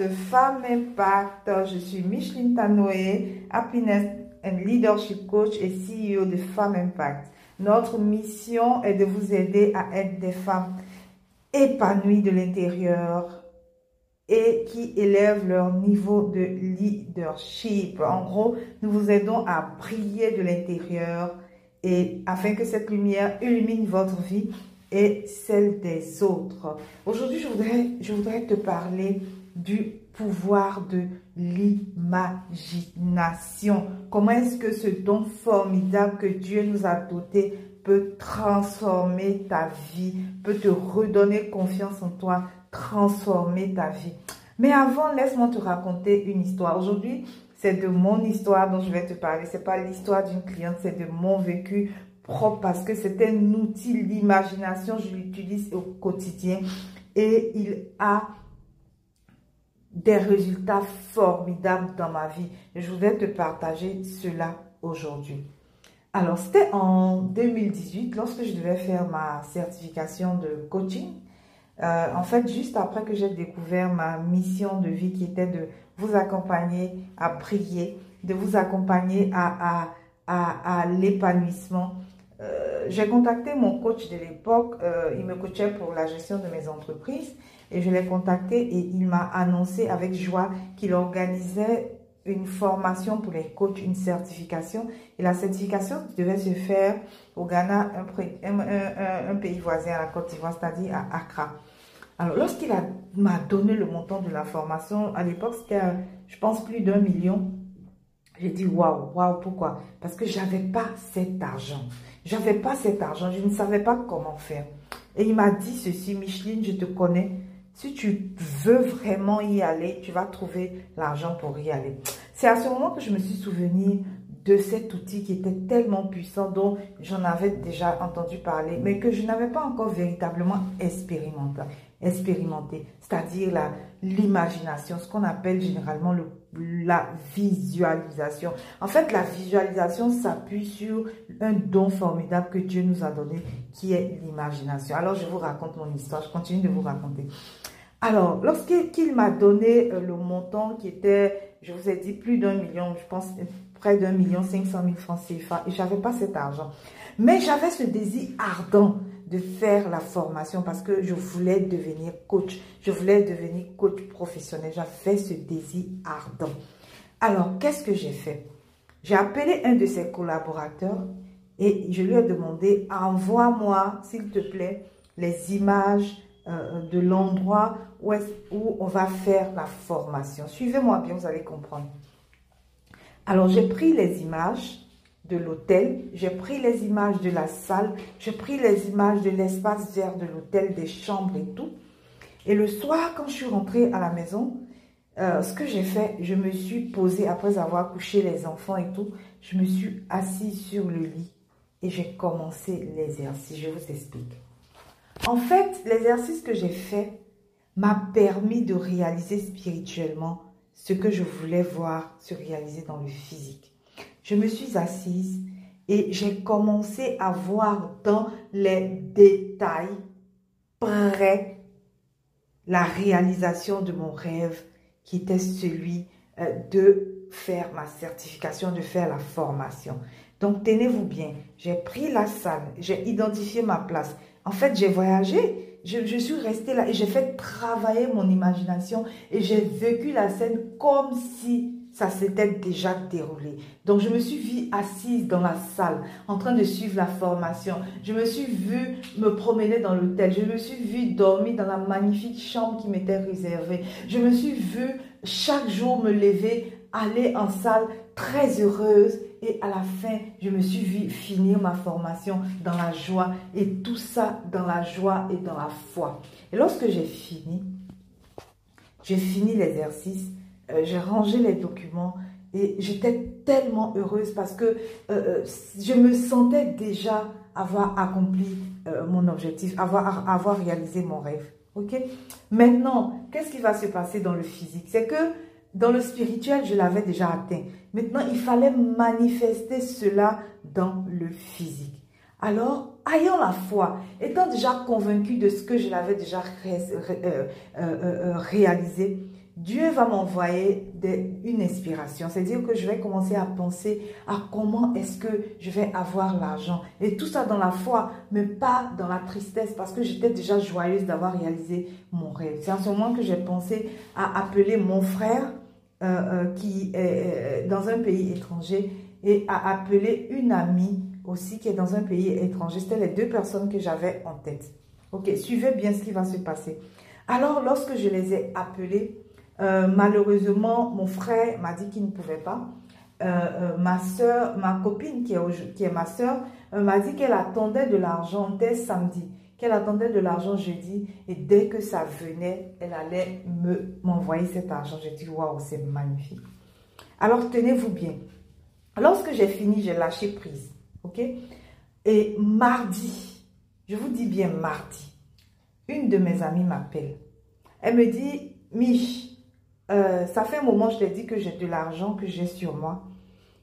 de Femmes Impact. Je suis Micheline Tanoé, Happiness and Leadership Coach et CEO de Femmes Impact. Notre mission est de vous aider à être des femmes épanouies de l'intérieur et qui élèvent leur niveau de leadership. En gros, nous vous aidons à briller de l'intérieur et afin que cette lumière illumine votre vie et celle des autres. Aujourd'hui, je voudrais, je voudrais te parler du pouvoir de l'imagination. Comment est-ce que ce don formidable que Dieu nous a doté peut transformer ta vie, peut te redonner confiance en toi, transformer ta vie? Mais avant, laisse-moi te raconter une histoire. Aujourd'hui, c'est de mon histoire dont je vais te parler. C'est pas l'histoire d'une cliente, c'est de mon vécu propre parce que c'est un outil d'imagination. Je l'utilise au quotidien et il a des résultats formidables dans ma vie. je voudrais te partager cela aujourd'hui. Alors, c'était en 2018, lorsque je devais faire ma certification de coaching. Euh, en fait, juste après que j'ai découvert ma mission de vie qui était de vous accompagner à prier, de vous accompagner à, à, à, l'épanouissement. Euh, j'ai contacté mon coach de l'époque, euh, il me coachait pour la gestion de mes entreprises et je l'ai contacté et il m'a annoncé avec joie qu'il organisait une formation pour les coachs, une certification. Et la certification devait se faire au Ghana, un, pays voisin à la Côte d'Ivoire, c'est-à-dire à Accra. Alors, lorsqu'il m'a donné le montant de la formation, à l'époque, c'était, je pense, plus d'un million. J'ai dit, waouh, waouh, pourquoi? Parce que j'avais pas cet argent. J'avais pas cet argent, je ne savais pas comment faire. Et il m'a dit ceci, Micheline, je te connais. Si tu veux vraiment y aller, tu vas trouver l'argent pour y aller. C'est à ce moment que je me suis souvenu de cet outil qui était tellement puissant, dont j'en avais déjà entendu parler, mais que je n'avais pas encore véritablement expérimenté c'est-à-dire l'imagination, ce qu'on appelle généralement le, la visualisation. En fait, la visualisation s'appuie sur un don formidable que Dieu nous a donné, qui est l'imagination. Alors, je vous raconte mon histoire, je continue de vous raconter. Alors, lorsqu'il m'a donné euh, le montant qui était, je vous ai dit, plus d'un million, je pense près d'un million cinq cent mille francs CFA, et j'avais pas cet argent. Mais j'avais ce désir ardent de faire la formation parce que je voulais devenir coach. Je voulais devenir coach professionnel. J'avais ce désir ardent. Alors, qu'est-ce que j'ai fait? J'ai appelé un de ses collaborateurs et je lui ai demandé, envoie-moi, s'il te plaît, les images euh, de l'endroit où, où on va faire la formation. Suivez-moi bien, vous allez comprendre. Alors, j'ai pris les images l'hôtel, j'ai pris les images de la salle, j'ai pris les images de l'espace vert de l'hôtel, des chambres et tout. Et le soir, quand je suis rentrée à la maison, euh, ce que j'ai fait, je me suis posée après avoir couché les enfants et tout, je me suis assise sur le lit et j'ai commencé l'exercice. Je vous explique. En fait, l'exercice que j'ai fait m'a permis de réaliser spirituellement ce que je voulais voir se réaliser dans le physique je me suis assise et j'ai commencé à voir dans les détails près la réalisation de mon rêve qui était celui euh, de faire ma certification, de faire la formation. Donc, tenez-vous bien, j'ai pris la salle, j'ai identifié ma place. En fait, j'ai voyagé, je, je, suis restée là et j'ai fait travailler mon imagination et j'ai vécu la scène comme si ça s'était déjà déroulé. Donc, je me suis vue assise dans la salle, en train de suivre la formation. Je me suis vue me promener dans l'hôtel. Je me suis vue dormir dans la magnifique chambre qui m'était réservée. Je me suis vue chaque jour me lever, aller en salle très heureuse. Et à la fin, je me suis vue finir ma formation dans la joie. Et tout ça dans la joie et dans la foi. Et lorsque j'ai fini, j'ai fini l'exercice, euh, j'ai rangé les documents et j'étais tellement heureuse parce que euh, euh, je me sentais déjà avoir accompli mon objectif, avoir, avoir réalisé mon rêve. Ok? Maintenant, qu'est-ce qui va se passer dans le physique? C'est que dans le spirituel, je l'avais déjà atteint. Maintenant, il fallait manifester cela dans le physique. Alors, ayant la foi, étant déjà convaincu de ce que je l'avais déjà réalisé, Dieu va m'envoyer une inspiration. C'est-à-dire que je vais commencer à penser à comment est-ce que je vais avoir l'argent. Et tout ça dans la foi, mais pas dans la tristesse, parce que j'étais déjà joyeuse d'avoir réalisé mon rêve. C'est en ce moment que j'ai pensé à appeler mon frère euh, euh, qui est euh, dans un pays étranger et à appeler une amie aussi qui est dans un pays étranger. C'était les deux personnes que j'avais en tête. Ok, suivez bien ce qui va se passer. Alors, lorsque je les ai appelés, euh, malheureusement, mon frère m'a dit qu'il ne pouvait pas. Euh, euh, ma soeur, ma copine qui est, ma soeur, m'a dit qu'elle attendait de l'argent dès samedi, qu'elle attendait de l'argent jeudi et dès que ça venait, elle allait me m'envoyer cet argent. J'ai dit waouh, c'est magnifique. Alors tenez-vous bien. Lorsque j'ai fini, j'ai lâché prise, ok? Et mardi, je vous dis bien mardi, une de mes amies m'appelle. Elle me dit, Mich, euh, ça fait un moment, je t'ai dit que j'ai de l'argent que j'ai sur moi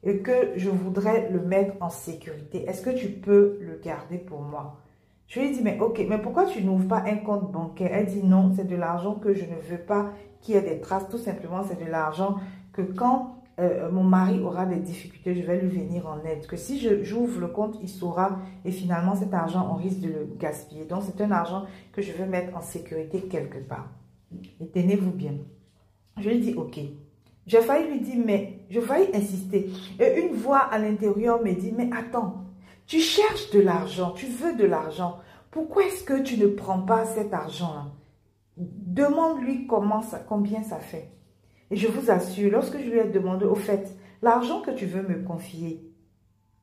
et que je voudrais le mettre en sécurité. Est-ce que tu peux le garder pour moi? Je lui ai dit, mais ok, mais pourquoi tu n'ouvres pas un compte bancaire? Elle dit, non, c'est de l'argent que je ne veux pas qu'il y ait des traces. Tout simplement, c'est de l'argent que quand euh, mon mari aura des difficultés, je vais lui venir en aide. Que si j'ouvre le compte, il saura et finalement cet argent, on risque de le gaspiller. Donc c'est un argent que je veux mettre en sécurité quelque part. Et tenez-vous bien. Je lui dis, ok. J'ai failli lui dire, mais je failli insister. Et une voix à l'intérieur me dit, mais attends, tu cherches de l'argent, tu veux de l'argent. Pourquoi est-ce que tu ne prends pas cet argent-là? Demande-lui comment ça, combien ça fait. Et je vous assure, lorsque je lui ai demandé, au fait, l'argent que tu veux me confier,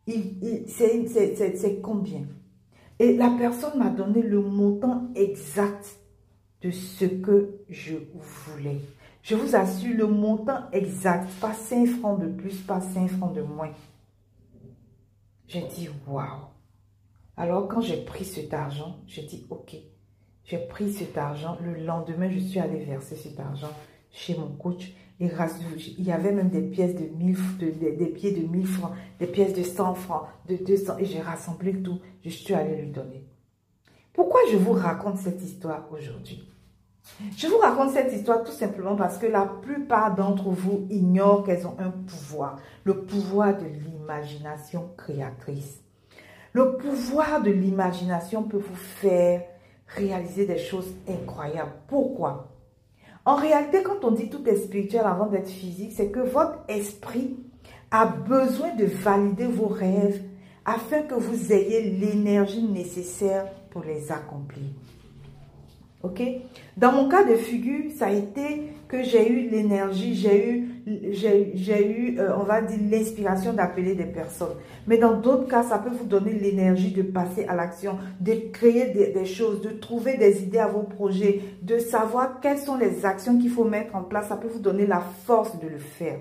il, c'est combien? Et la personne m'a donné le montant exact de ce que je voulais. Je vous assure le montant exact, pas 5 francs de plus, pas 5 francs de moins. J'ai dit, waouh. Alors, quand j'ai pris cet argent, j'ai dit, ok. J'ai pris cet argent. Le lendemain, je suis allée verser cet argent chez mon coach. Et il y avait même des pièces de 1000, des de 1000 francs, des pièces de 100 francs, de 200. Et j'ai rassemblé tout. Je suis allée lui donner. Pourquoi je vous raconte cette histoire aujourd'hui? Je vous raconte cette histoire tout simplement parce que la plupart d'entre vous ignorent qu'elles ont un pouvoir, le pouvoir de l'imagination créatrice. Le pouvoir de l'imagination peut vous faire réaliser des choses incroyables. Pourquoi? En réalité, quand on dit tout est spirituel avant d'être physique, c'est que votre esprit a besoin de valider vos rêves afin que vous ayez l'énergie nécessaire pour les accomplir. Ok? Dans mon cas de figure, ça a été que j'ai eu l'énergie, j'ai eu, j'ai eu euh, on va dire, l'inspiration d'appeler des personnes. Mais dans d'autres cas, ça peut vous donner l'énergie de passer à l'action, de créer des, des, choses, de trouver des idées à vos projets, de savoir quelles sont les actions qu'il faut mettre en place. Ça peut vous donner la force de le faire.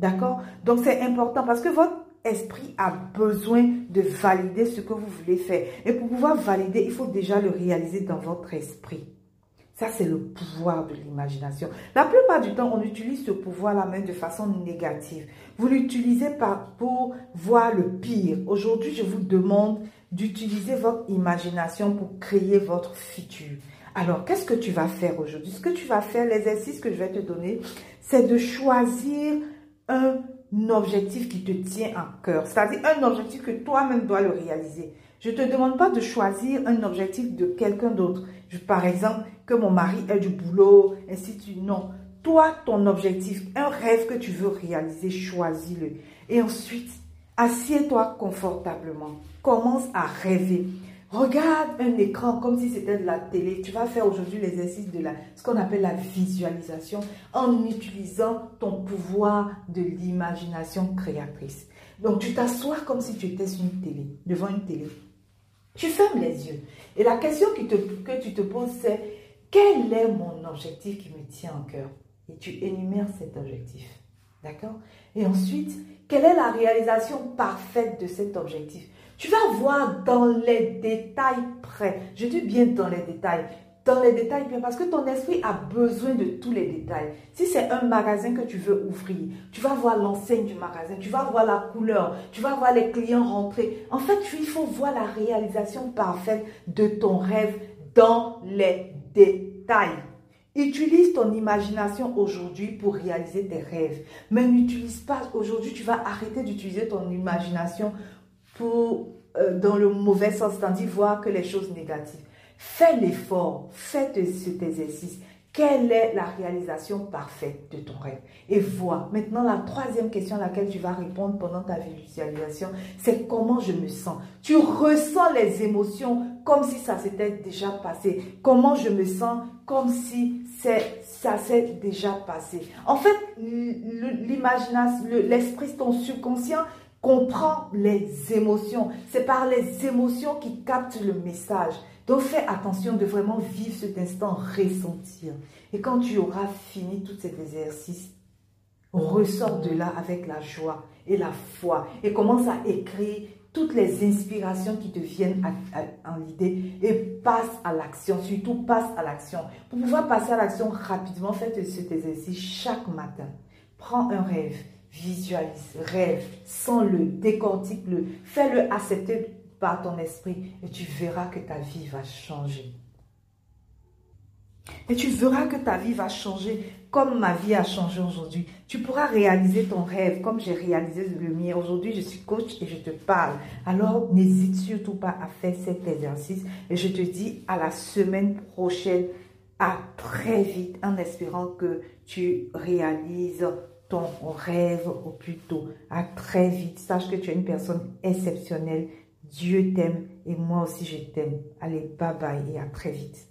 D'accord? Donc, c'est important parce que votre esprit a besoin de valider ce que vous voulez faire. Et pour pouvoir valider, il faut déjà le réaliser dans votre esprit. Ça, c'est le pouvoir de l'imagination. La plupart du temps, on utilise ce pouvoir-là même de façon négative. Vous l'utilisez pour voir le pire. Aujourd'hui, je vous demande d'utiliser votre imagination pour créer votre futur. Alors, qu'est-ce que tu vas faire aujourd'hui? Ce que tu vas faire, l'exercice que je vais te donner, c'est de choisir un objectif qui te tient à cœur. C'est-à-dire un objectif que toi-même dois le réaliser. Je ne te demande pas de choisir un objectif de quelqu'un d'autre. Par exemple, que mon mari ait du boulot, ainsi de suite. Non. Toi, ton objectif, un rêve que tu veux réaliser, choisis-le. Et ensuite, assieds-toi confortablement. Commence à rêver. Regarde un écran comme si c'était de la télé. Tu vas faire aujourd'hui l'exercice de ce qu'on appelle la visualisation en utilisant ton pouvoir de l'imagination créatrice. Donc, tu t'assois comme si tu étais sur une télé, devant une télé. Tu fermes les yeux. Et la question que tu te poses, c'est quel est mon objectif qui me tient en cœur? Et tu énumères cet objectif. D'accord? Et ensuite, quelle est la réalisation parfaite de cet objectif? Tu vas voir dans les détails près, je dis bien dans les détails, dans les détails parce que ton esprit a besoin de tous les détails. Si c'est un magasin que tu veux ouvrir, tu vas voir l'enseigne du magasin, tu vas voir la couleur, tu vas voir les clients rentrer. En fait, il faut voir la réalisation parfaite de ton rêve dans les détails. Utilise ton imagination aujourd'hui pour réaliser tes rêves. Mais n'utilise pas aujourd'hui, tu vas arrêter d'utiliser ton imagination pour, euh, dans le mauvais sens, tandis voir que les choses négatives. Fais l'effort, fais cet exercice. Quelle est la réalisation parfaite de ton rêve? Et vois. Maintenant, la troisième question à laquelle tu vas répondre pendant ta visualisation, c'est comment je me sens? Tu ressens les émotions comme si ça s'était déjà passé. Comment je me sens comme si ça s'est déjà passé? En fait, l'imagination, l'esprit, ton subconscient comprend les émotions. C'est par les émotions qui captent le message. Donc fais attention de vraiment vivre cet instant, ressentir. Et quand tu auras fini tout cet exercice, ressors de là avec la joie et la foi et commence à écrire toutes les inspirations qui te viennent en l'idée et passe à l'action, surtout passe à l'action. Pour pouvoir passer à l'action rapidement, faites cet exercice chaque matin. Prends un rêve, visualise, rêve, sens-le, décortique-le, fais-le accepter par ton esprit et tu verras que ta vie va changer. Et tu verras que ta vie va changer comme ma vie a changé aujourd'hui. Tu pourras réaliser ton rêve comme j'ai réalisé le mien. Aujourd'hui, je suis coach et je te parle. Alors, n'hésite surtout pas à faire cet exercice. Et je te dis à la semaine prochaine, à très vite, en espérant que tu réalises ton rêve au plus tôt. À très vite. Sache que tu es une personne exceptionnelle. Dieu t'aime et moi aussi je t'aime. Allez, bye bye et à très vite.